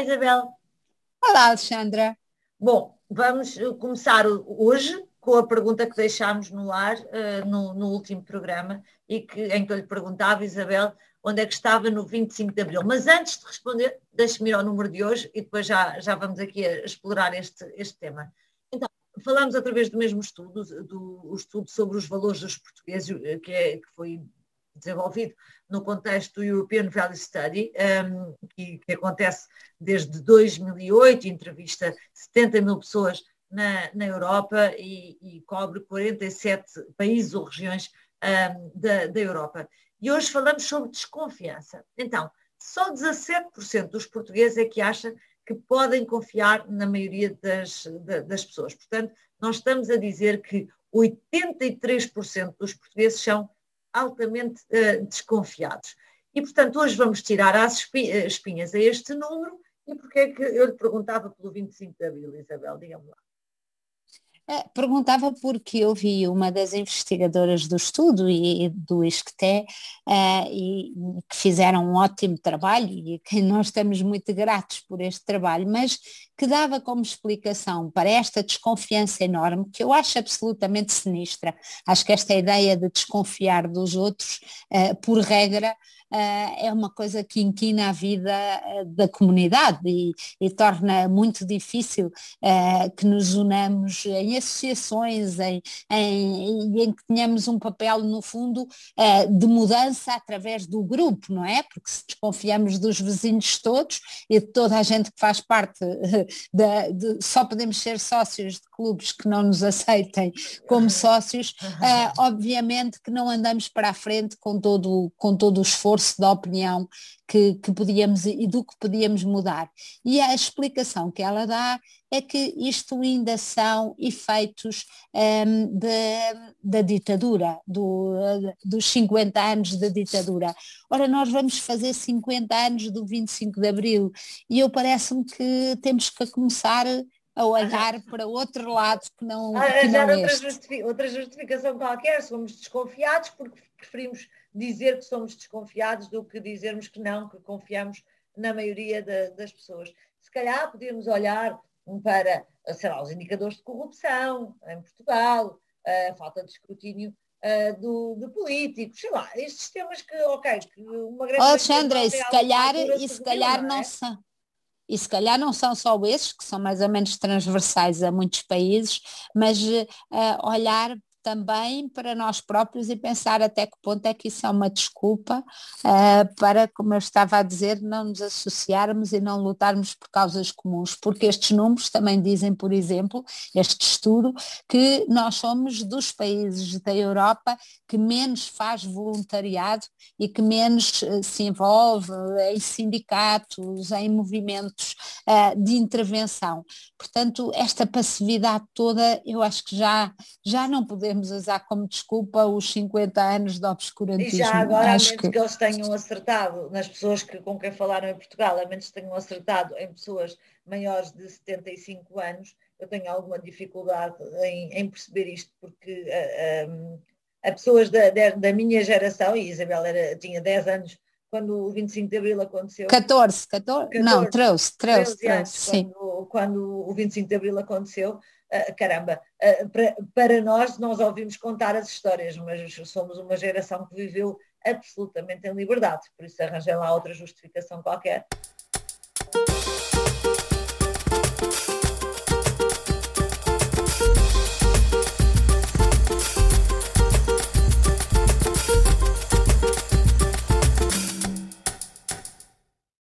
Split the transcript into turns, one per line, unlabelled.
Isabel.
Olá, Alexandra.
Bom, vamos começar hoje com a pergunta que deixámos no ar uh, no, no, último programa e que, em que eu lhe perguntava, Isabel, onde é que estava no 25 de Abril. Mas antes de responder, deixe-me ir ao número de hoje e depois já, já vamos aqui a explorar este, este tema. Então, falamos através do mesmo estudo, do estudo sobre os valores dos portugueses, eh, que, é, que foi desenvolvido no contexto do European Value Study, um, que, que, acontece desde 2008, entrevista 70 mil pessoas na, na Europa e, e, cobre 47 países ou regiões um, da, da Europa. E hoje falamos sobre desconfiança. Então, só 17% dos portugueses é que acham que podem confiar na maioria das, das pessoas. Portanto, nós estamos a dizer que 83% dos portugueses são altamente uh, desconfiados. E, portanto, hoje vamos tirar as eh, espinhas a este número. E porquê é que eu lhe perguntava pelo 25 de Abril, Isabel? Diga-me lá.
É, perguntava porque eu vi uma das investigadoras do estudo e, do ISCTE uh, e, que fizeram um ótimo trabalho e que nós estamos muito gratos por este trabalho, mas que dava como explicação para esta desconfiança enorme, que eu acho absolutamente sinistra. Acho que esta ideia de desconfiar dos outros, uh, por regra, é uma coisa que inquina a vida eh, da comunidade e, e torna muito difícil que nos unamos em associações, em, em, em que tenhamos um papel, no fundo, de mudança através do grupo, não é? Porque se desconfiamos dos vizinhos todos e de toda a gente que faz parte, da, de, só podemos ser sócios de clubes que não nos aceitem como sócios, obviamente que não andamos para a frente com todo, com todo o esforço da opinião que, que podíamos e do que podíamos mudar. E a explicação que ela dá é que isto ainda são efeitos um, de, da ditadura, do, dos 50 anos da ditadura. Ora, nós vamos fazer 50 anos do 25 de Abril e eu parece-me que temos que começar a olhar para outro lado que não, que não
outra, justific outra justificação qualquer, somos desconfiados porque preferimos dizer que somos desconfiados do que dizermos que não, que confiamos na maioria de, das pessoas. Se calhar podíamos olhar para, sei lá, os indicadores de corrupção em Portugal, a falta de escrutínio uh, do, de políticos, sei lá, estes temas que, ok, que
uma grande... Alexandra, e se calhar, e se calhar não, não é? são. E se calhar não são só esses, que são mais ou menos transversais a muitos países, mas uh, olhar também para nós próprios e pensar até que ponto é que isso é uma desculpa uh, para, como eu estava a dizer, não nos associarmos e não lutarmos por causas comuns, porque estes números também dizem, por exemplo, este estudo, que nós somos dos países da Europa que menos faz voluntariado e que menos uh, se envolve em sindicatos, em movimentos uh, de intervenção. Portanto, esta passividade toda, eu acho que já, já não podemos podemos usar como desculpa os 50 anos de obscurantismo.
E já agora, Acho a menos que... que... eles tenham acertado nas pessoas que, com quem falaram em Portugal, a menos que tenham acertado em pessoas maiores de 75 anos, eu tenho alguma dificuldade em, em perceber isto, porque uh, a pessoas da, da, minha geração, e Isabel era, tinha 10 anos quando o 25 de Abril aconteceu.
14, 14, 14 não, 13, 13, 13,
sim. Quando, quando o 25 de Abril aconteceu, ah, caramba, uh, para, para nós, nós ouvimos contar as histórias, mas somos uma geração que viveu absolutamente em liberdade, por isso arranjei lá outra justificação qualquer.